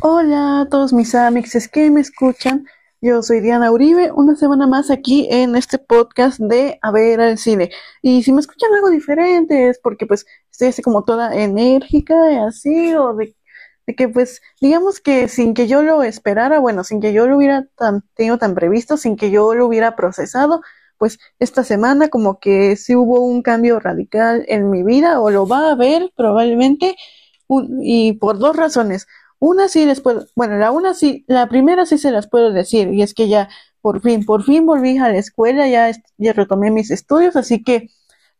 Hola a todos mis amigos que me escuchan. Yo soy Diana Uribe, una semana más aquí en este podcast de A ver al cine. Y si me escuchan algo diferente es porque pues estoy así como toda enérgica así, o de, que pues digamos que sin que yo lo esperara, bueno, sin que yo lo hubiera tenido tan previsto, sin que yo lo hubiera procesado, pues esta semana como que sí hubo un cambio radical en mi vida, o lo va a haber probablemente, y por dos razones. Una sí les puedo, bueno, la una sí, la primera sí se las puedo decir, y es que ya por fin, por fin volví a la escuela, ya, ya retomé mis estudios, así que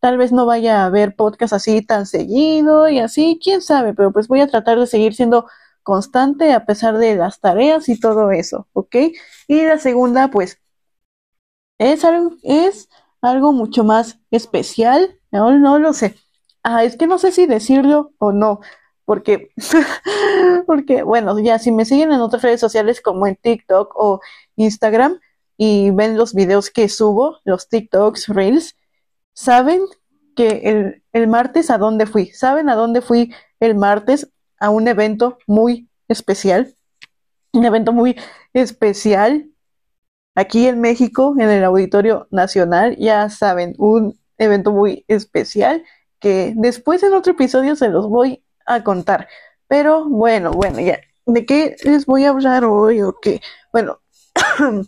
tal vez no vaya a haber podcast así tan seguido y así, quién sabe, pero pues voy a tratar de seguir siendo constante a pesar de las tareas y todo eso, ¿ok? Y la segunda, pues, es algo, es algo mucho más especial, no, no lo sé. Ah, es que no sé si decirlo o no porque, porque, bueno, ya si me siguen en otras redes sociales como en TikTok o Instagram y ven los videos que subo, los TikToks, Reels, saben que el, el martes a dónde fui, saben a dónde fui el martes a un evento muy especial, un evento muy especial aquí en México, en el Auditorio Nacional, ya saben, un evento muy especial que después en otro episodio se los voy a contar. Pero bueno, bueno, ya. ¿De qué les voy a hablar hoy o qué? Bueno,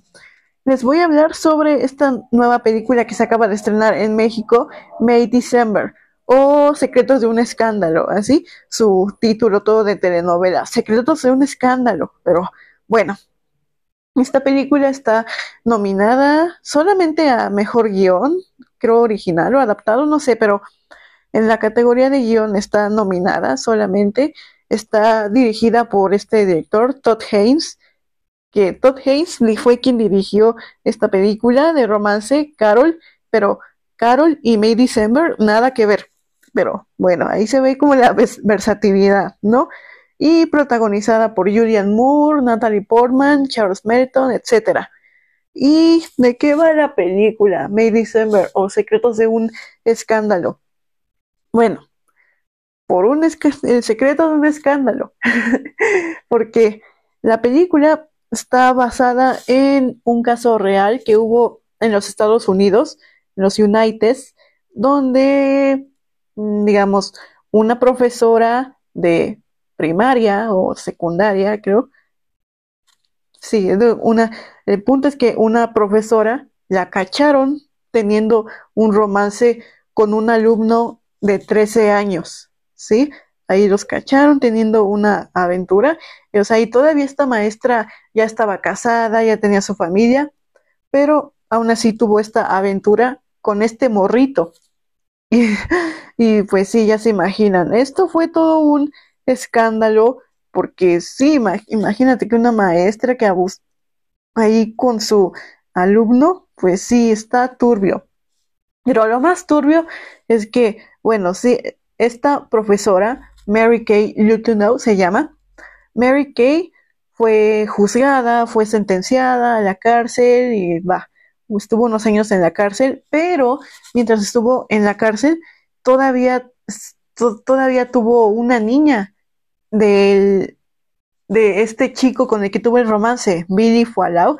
les voy a hablar sobre esta nueva película que se acaba de estrenar en México, May December, o Secretos de un Escándalo, así, su título todo de telenovela, Secretos de un Escándalo. Pero bueno, esta película está nominada solamente a Mejor Guión, creo original o adaptado, no sé, pero en la categoría de guion está nominada solamente. Está dirigida por este director, Todd Haynes, que Todd Haynes fue quien dirigió esta película de romance, Carol, pero Carol y May December, nada que ver. Pero bueno, ahí se ve como la versatilidad, ¿no? Y protagonizada por Julian Moore, Natalie Portman, Charles Melton, etc. ¿Y de qué va la película May December o Secretos de un Escándalo? Bueno, por un el secreto de un escándalo, porque la película está basada en un caso real que hubo en los Estados Unidos, en los United, donde, mm, digamos, una profesora de primaria o secundaria, creo, sí, una, el punto es que una profesora la cacharon teniendo un romance con un alumno de 13 años, ¿sí? Ahí los cacharon teniendo una aventura. Y, o sea, y todavía esta maestra ya estaba casada, ya tenía su familia, pero aún así tuvo esta aventura con este morrito. Y, pues sí, ya se imaginan, esto fue todo un escándalo, porque sí, imagínate que una maestra que abusó ahí con su alumno, pues sí, está turbio. Pero lo más turbio es que bueno, sí, esta profesora, Mary Kay Lutonow se llama, Mary Kay fue juzgada, fue sentenciada a la cárcel y va, estuvo unos años en la cárcel, pero mientras estuvo en la cárcel todavía, todavía tuvo una niña del, de este chico con el que tuvo el romance, Billy Fualau.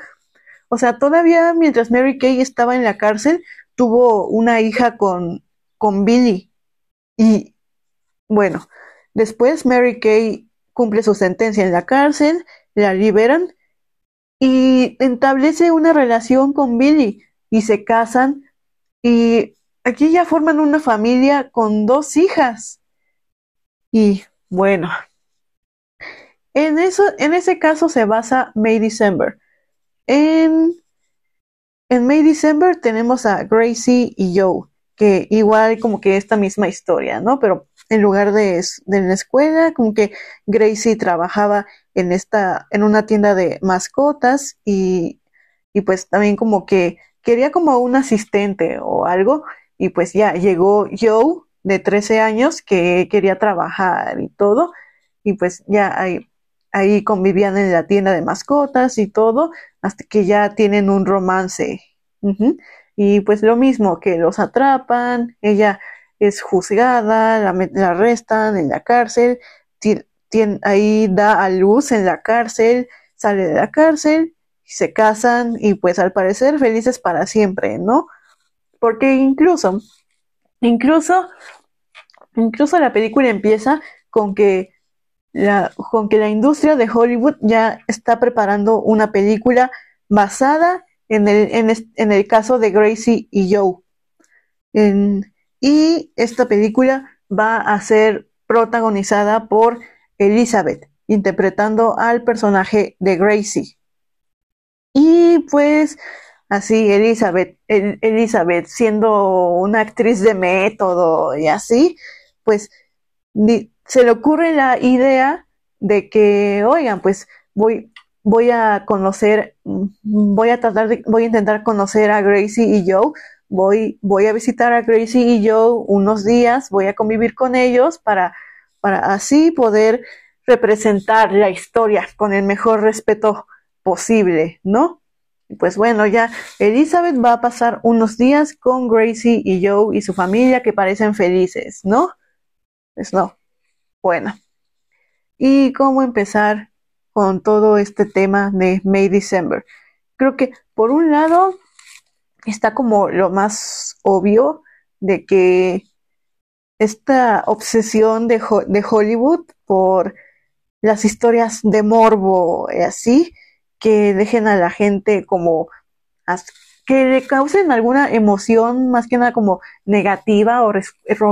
O sea, todavía mientras Mary Kay estaba en la cárcel, tuvo una hija con, con Billy. Y bueno, después Mary Kay cumple su sentencia en la cárcel, la liberan y establece una relación con Billy y se casan y aquí ya forman una familia con dos hijas. Y bueno, en, eso, en ese caso se basa May December. En, en May December tenemos a Gracie y Joe que igual como que esta misma historia, ¿no? Pero en lugar de, de la escuela, como que Gracie trabajaba en esta, en una tienda de mascotas y, y pues también como que quería como un asistente o algo y pues ya llegó Joe de 13 años que quería trabajar y todo y pues ya ahí, ahí convivían en la tienda de mascotas y todo hasta que ya tienen un romance. Y pues lo mismo, que los atrapan, ella es juzgada, la, la arrestan en la cárcel, ahí da a luz en la cárcel, sale de la cárcel, se casan y pues al parecer felices para siempre, ¿no? Porque incluso, incluso, incluso la película empieza con que la, con que la industria de Hollywood ya está preparando una película basada en el, en, el caso de Gracie y Joe. y esta película va a ser protagonizada por Elizabeth, interpretando al personaje de Gracie. Y pues así Elizabeth, Elizabeth siendo una actriz de método y así, pues se le ocurre la idea de que, oigan, pues voy, voy a conocer, voy a tratar de, voy a intentar conocer a Gracie y Joe, voy, voy a visitar a Gracie y Joe unos días, voy a convivir con ellos para, para así poder representar la historia con el mejor respeto posible, ¿no? Pues bueno, ya Elizabeth va a pasar unos días con Gracie y Joe y su familia que parecen felices, ¿no? Pues no. Bueno. ¿Y cómo empezar con todo este tema de May December? Creo que por un lado está como lo más obvio de que esta obsesión de, de Hollywood por las historias de morbo y así, que dejen a la gente como que le causen alguna emoción más que nada como negativa o,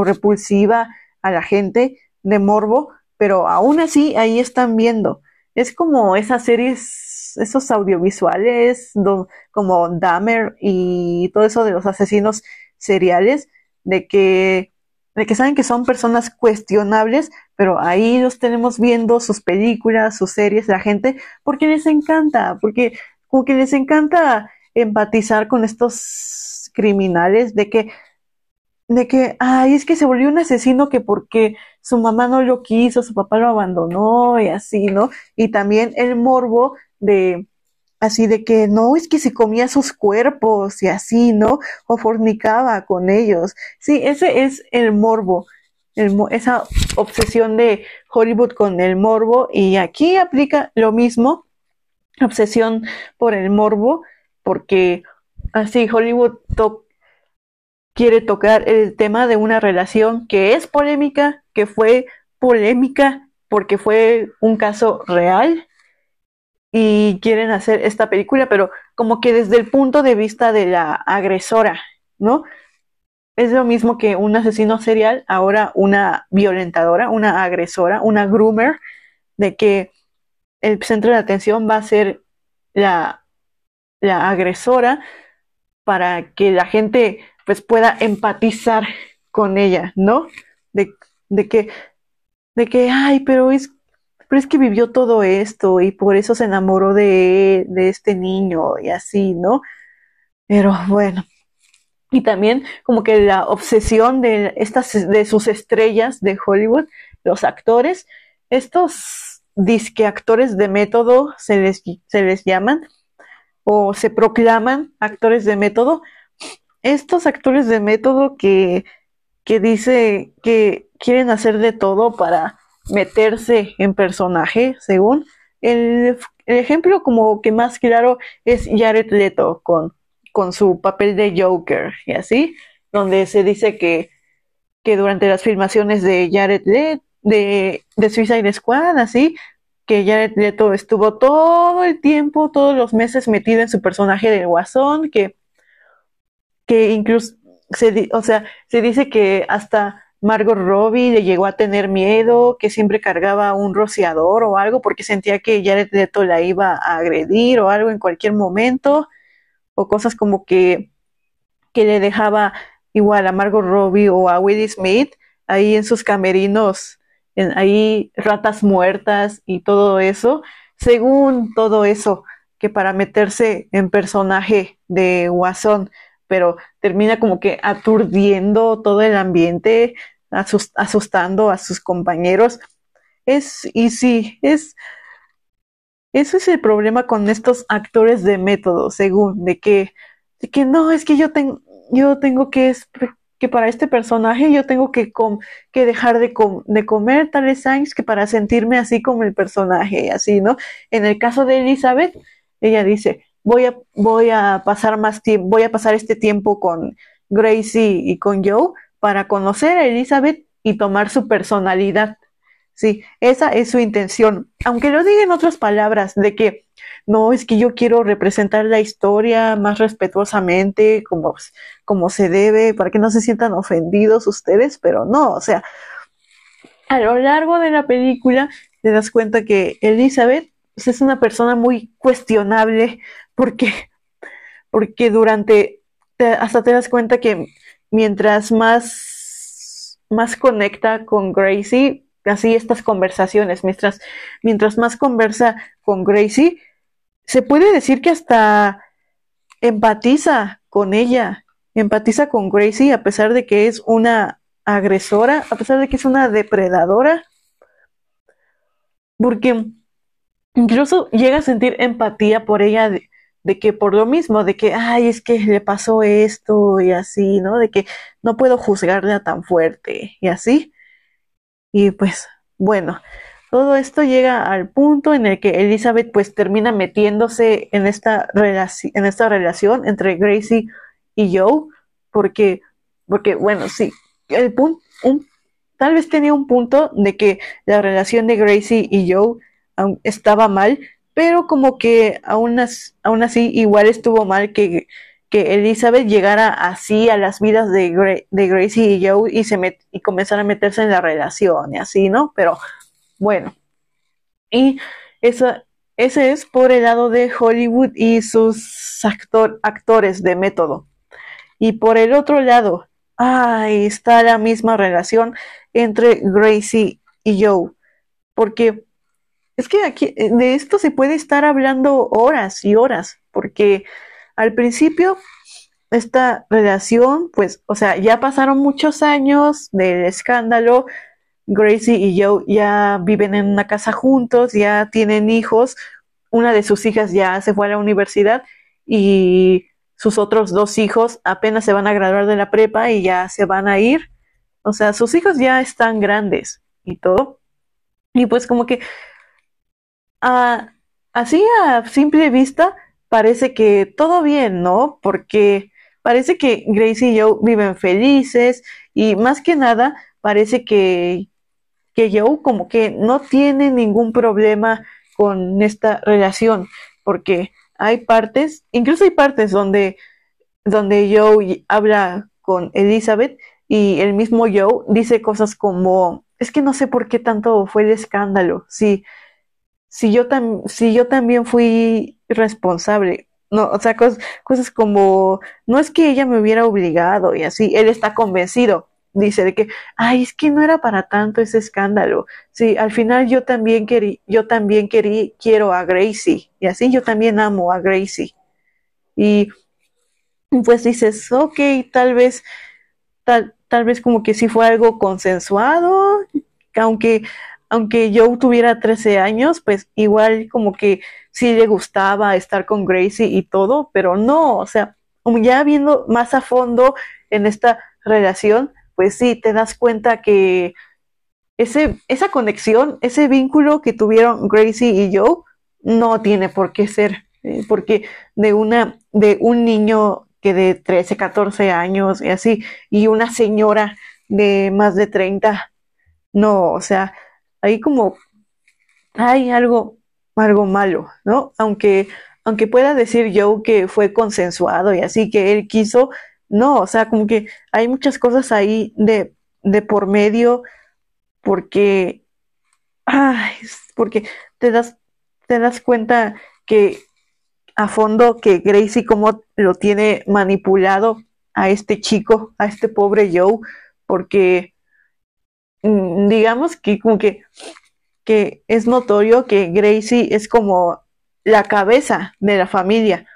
repulsiva a la gente de morbo, pero aún así ahí están viendo. Es como esas series, esos audiovisuales como Dahmer y todo eso de los asesinos seriales, de que de que saben que son personas cuestionables, pero ahí los tenemos viendo sus películas, sus series, la gente, porque les encanta, porque como que les encanta empatizar con estos criminales, de que, de que, ay, es que se volvió un asesino que porque su mamá no lo quiso, su papá lo abandonó y así, ¿no? Y también el morbo de, así de que no, es que se comía sus cuerpos y así, ¿no? O fornicaba con ellos. Sí, ese es el morbo, esa obsesión de Hollywood con el morbo y aquí aplica lo mismo, obsesión por el morbo, porque así Hollywood quiere tocar el tema de una relación que es polémica, que fue polémica porque fue un caso real y quieren hacer esta película, pero como que desde el punto de vista de la agresora, ¿no? Es lo mismo que un asesino serial, ahora una violentadora, una agresora, una groomer, de que el centro de atención va a ser la, la agresora para que la gente pues pueda empatizar con ella, ¿no? De, de que, de que, ay, pero es pero es que vivió todo esto y por eso se enamoró de, de este niño y así, ¿no? Pero bueno. Y también como que la obsesión de estas de sus estrellas de Hollywood, los actores, estos disque actores de método se les, se les llaman o se proclaman actores de método. Estos actores de método que, que dice que quieren hacer de todo para meterse en personaje, según. El, ejemplo como que más claro es Jared Leto con, con su papel de Joker y así, donde se dice que, que durante las filmaciones de Jared Leto, de, de Suicide Squad, así, que Jared Leto estuvo todo el tiempo, todos los meses metido en su personaje de Guasón, que, que incluso, se, o sea, se dice que hasta Margot Robbie le llegó a tener miedo, que siempre cargaba un rociador o algo porque sentía que Jared Leto la iba a agredir o algo en cualquier momento, o cosas como que, que le dejaba igual a Margot Robbie o a Willie Smith ahí en sus camerinos, ahí ratas muertas y todo eso, según todo eso, que para meterse en personaje de Guasón pero termina como que aturdiendo todo el ambiente, asustando a sus compañeros. Es, y sí, es, eso es el problema con estos actores de método, según, de que, de que no, es que yo, tengo yo tengo que que para este personaje yo tengo que, que dejar de, de comer tales años que para sentirme así como el personaje, así, ¿no? En el caso de Elizabeth, ella dice, voy a, voy a pasar más tiempo, voy a pasar este tiempo con Gracie y con Joe para conocer a Elizabeth y tomar su personalidad. Sí, esa es su intención. Aunque lo diga en otras palabras, de que no, es que yo quiero representar la historia más respetuosamente, como, como se debe, para que no se sientan ofendidos ustedes, pero no, o sea, a lo largo de la película te das cuenta que Elizabeth pues, es una persona muy cuestionable porque, porque durante, hasta te das cuenta que mientras más, más conecta con Gracie, así estas conversaciones, mientras, mientras más conversa con Gracie, se puede decir que hasta empatiza con ella, empatiza con Gracie a pesar de que es una agresora, a pesar de que es una depredadora, porque incluso llega a sentir empatía por ella de, que por lo mismo, de que, ay, es que le pasó esto y así, ¿no? De que no puedo juzgarla tan fuerte y así. Y pues, bueno, todo esto llega al punto en el que Elizabeth pues termina metiéndose en esta, en esta relación entre Gracie y Joe, porque, porque bueno, sí, el punto, tal vez tenía un punto de que la relación de Gracie y Joe estaba mal, pero como que aún, así igual estuvo mal que, que Elizabeth llegara así a las vidas de, Gracie y Joe y, comenzara a meterse en la relación y así, ¿no? Pero bueno, y esa, ese es por el lado de Hollywood y sus actor, actores de método. Y por el otro lado, ahí está la misma relación entre Gracie y Joe. Porque es que aquí de esto se puede estar hablando horas y horas. Porque al principio esta relación, pues, o sea, ya pasaron muchos años del escándalo, Gracie y Joe ya viven en una casa juntos, ya tienen hijos, una de sus hijas ya se fue a la universidad y sus otros dos hijos apenas se van a graduar de la prepa y ya se van a ir. O sea, sus hijos ya están grandes y todo. Y pues como que a, así a simple vista parece que todo bien, ¿no? Porque parece que Gracie y Joe viven felices y más que nada parece que que Joe como que no tiene ningún problema con esta relación, porque hay partes, incluso hay partes donde, donde Joe habla con Elizabeth y el mismo Joe dice cosas como, es que no sé por qué tanto fue el escándalo, si, si, yo, si yo también fui responsable, no, o sea, cosas, cosas como, no es que ella me hubiera obligado y así, él está convencido, dice de que, ay, es que no era para tanto ese escándalo. Sí, al final yo también querí, yo también querí, quiero a Gracie. Y así yo también amo a Gracie. Y pues dices, ok, tal vez, tal, tal vez como que sí fue algo consensuado, aunque, aunque yo tuviera 13 años, pues igual como que sí le gustaba estar con Gracie y todo, pero no, o sea, ya viendo más a fondo en esta relación, pues sí, te das cuenta que ese, esa conexión, ese vínculo que tuvieron Gracie y yo, no tiene por qué ser, eh, porque de una, de un niño que de 13, 14 años y así, y una señora de más de 30, no, o sea, ahí como hay algo, algo malo, ¿no? Aunque, aunque pueda decir yo que fue consensuado y así que él quiso, no, o sea, como que hay muchas cosas ahí de, de por medio porque, ay, porque te das, te das cuenta que a fondo que Gracie como lo tiene manipulado a este chico, a este pobre Joe, porque digamos que como que, que es notorio que Gracie es como la cabeza de la familia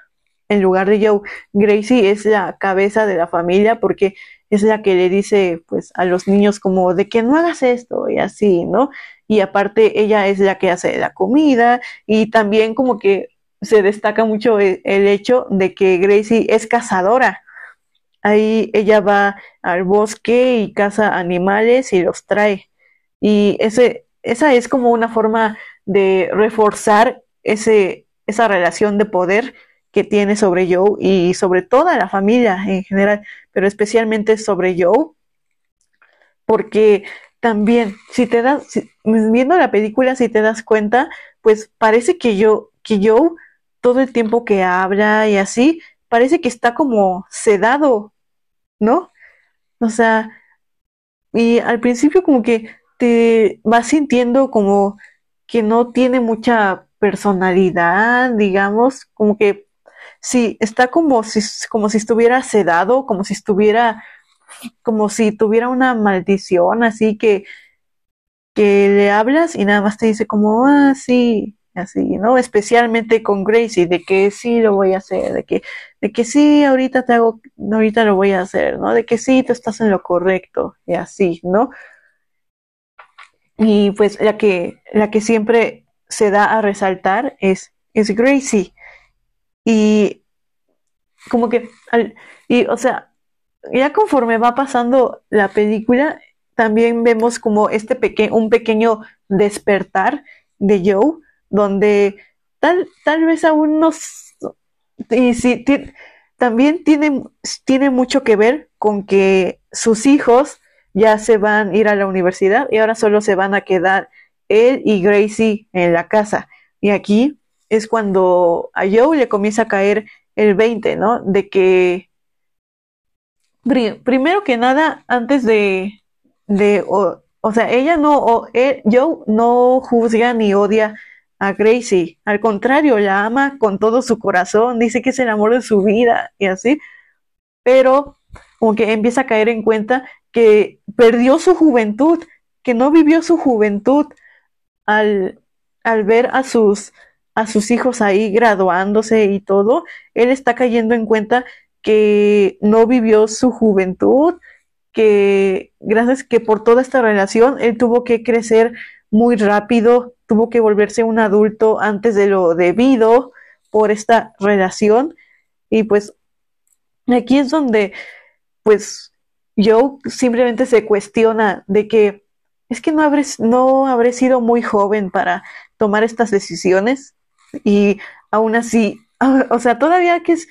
en lugar de Joe. Gracie es la cabeza de la familia porque es la que le dice pues a los niños como de que no hagas esto y así, ¿no? Y aparte ella es la que hace la comida y también como que se destaca mucho el, hecho de que Gracie es cazadora. Ahí ella va al bosque y caza animales y los trae. Y ese, esa es como una forma de reforzar ese, esa relación de poder que tiene sobre Joe y sobre toda la familia en general, pero especialmente sobre Joe, porque también, si te das, viendo la película, si te das cuenta, pues parece que yo, que Joe, todo el tiempo que habla y así, parece que está como sedado, ¿no? O sea, y al principio como que te vas sintiendo como que no tiene mucha personalidad, digamos, como que sí, está como si, como si estuviera sedado, como si estuviera, como si tuviera una maldición, así que, que le hablas y nada más te dice como, ah, sí, así, ¿no? Especialmente con Gracie, de que sí lo voy a hacer, de que, de que sí, ahorita te hago, ahorita lo voy a hacer, ¿no? De que sí, tú estás en lo correcto, y así, ¿no? Y pues la que, la que siempre se da a resaltar es, es Gracie. Y como que, y o sea, ya conforme va pasando la película, también vemos como este un pequeño despertar de Joe, donde tal, tal vez aún no, y sí, también tiene, tiene mucho que ver con que sus hijos ya se van a ir a la universidad y ahora solo se van a quedar él y Gracie en la casa. Y aquí es cuando a Joe le comienza a caer el 20, ¿no? De que, primero que nada, antes de, de o, sea, ella no, o Joe no juzga ni odia a Gracie, al contrario, la ama con todo su corazón, dice que es el amor de su vida y así, pero como que empieza a caer en cuenta que perdió su juventud, que no vivió su juventud al, al ver a sus a sus hijos ahí graduándose y todo, él está cayendo en cuenta que no vivió su juventud, que gracias que por toda esta relación él tuvo que crecer muy rápido, tuvo que volverse un adulto antes de lo debido por esta relación. Y pues aquí es donde pues yo simplemente se cuestiona de que es que no habré, no habré sido muy joven para tomar estas decisiones. Y aún así, o sea, todavía que es,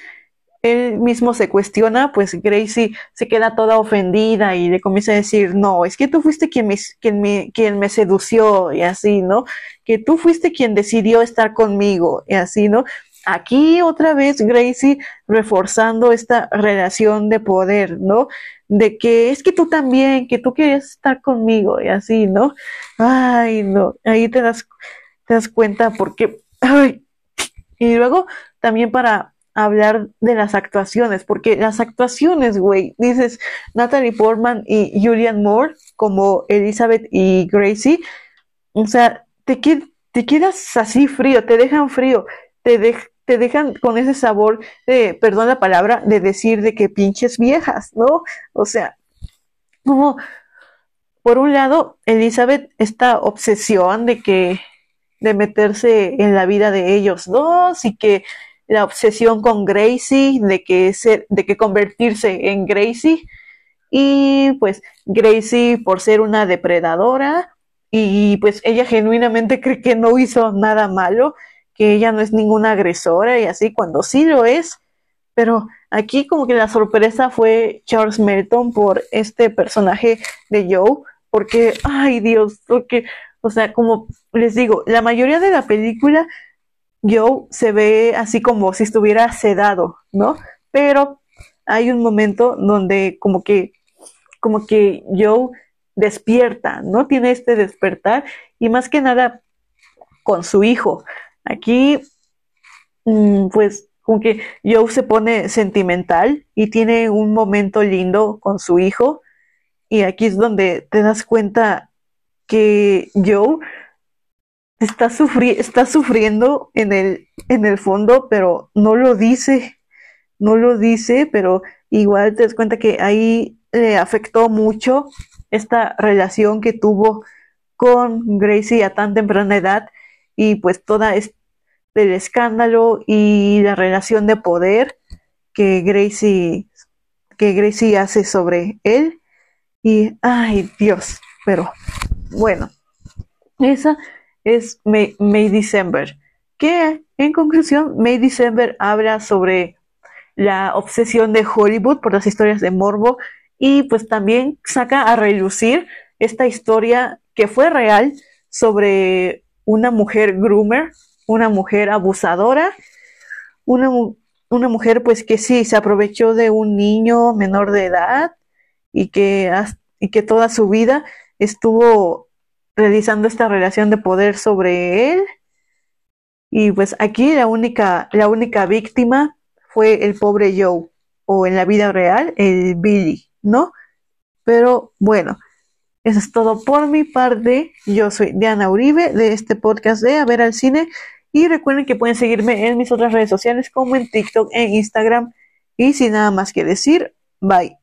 él mismo se cuestiona, pues Gracie se queda toda ofendida y le comienza a decir, no, es que tú fuiste quien me, quien me, quien me sedució y así, ¿no? Que tú fuiste quien decidió estar conmigo y así, ¿no? Aquí otra vez Gracie reforzando esta relación de poder, ¿no? De que es que tú también, que tú querías estar conmigo y así, ¿no? Ay, no, ahí te das, te das cuenta porque y luego también para hablar de las actuaciones, porque las actuaciones, güey, dices Natalie Portman y Julian Moore como Elizabeth y Gracie, o sea, te, te quedas así frío, te dejan frío, te, te dejan con ese sabor de, perdón la palabra, de decir de que pinches viejas, ¿no? O sea, como, por un lado, Elizabeth, esta obsesión de que de meterse en la vida de ellos dos y que la obsesión con Gracie, de que, ser, de que convertirse en Gracie. Y pues Gracie por ser una depredadora y pues ella genuinamente cree que no hizo nada malo, que ella no es ninguna agresora y así cuando sí lo es, pero aquí como que la sorpresa fue Charles Melton por este personaje de Joe, porque, ay Dios, porque o sea, como les digo, la mayoría de la película Joe se ve así como si estuviera sedado, ¿no? Pero hay un momento donde como que como que Joe despierta, ¿no? Tiene este despertar y más que nada con su hijo. Aquí, mm, pues, como que Joe se pone sentimental y tiene un momento lindo con su hijo. Y aquí es donde te das cuenta que Joe está, está sufriendo en el, en el fondo, pero no lo dice, no lo dice, pero igual te das cuenta que ahí le afectó mucho esta relación que tuvo con Gracie a tan temprana edad y pues toda este, el escándalo y la relación de poder que Gracie que Gracie hace sobre él. Y, ay Dios, pero bueno, esa es May, December, que en conclusión, May December habla sobre la obsesión de Hollywood por las historias de Morbo y pues también saca a relucir esta historia que fue real sobre una mujer groomer, una mujer abusadora, una, una mujer pues que sí se aprovechó de un niño menor de edad y que, y que toda su vida estuvo realizando esta relación de poder sobre él. Y pues aquí la única, la única víctima fue el pobre Joe, o en la vida real, el Billy, ¿no? Pero bueno, eso es todo por mi parte. Yo soy Diana Uribe de este podcast de A ver al cine. Y recuerden que pueden seguirme en mis otras redes sociales como en TikTok e Instagram. Y sin nada más que decir, bye.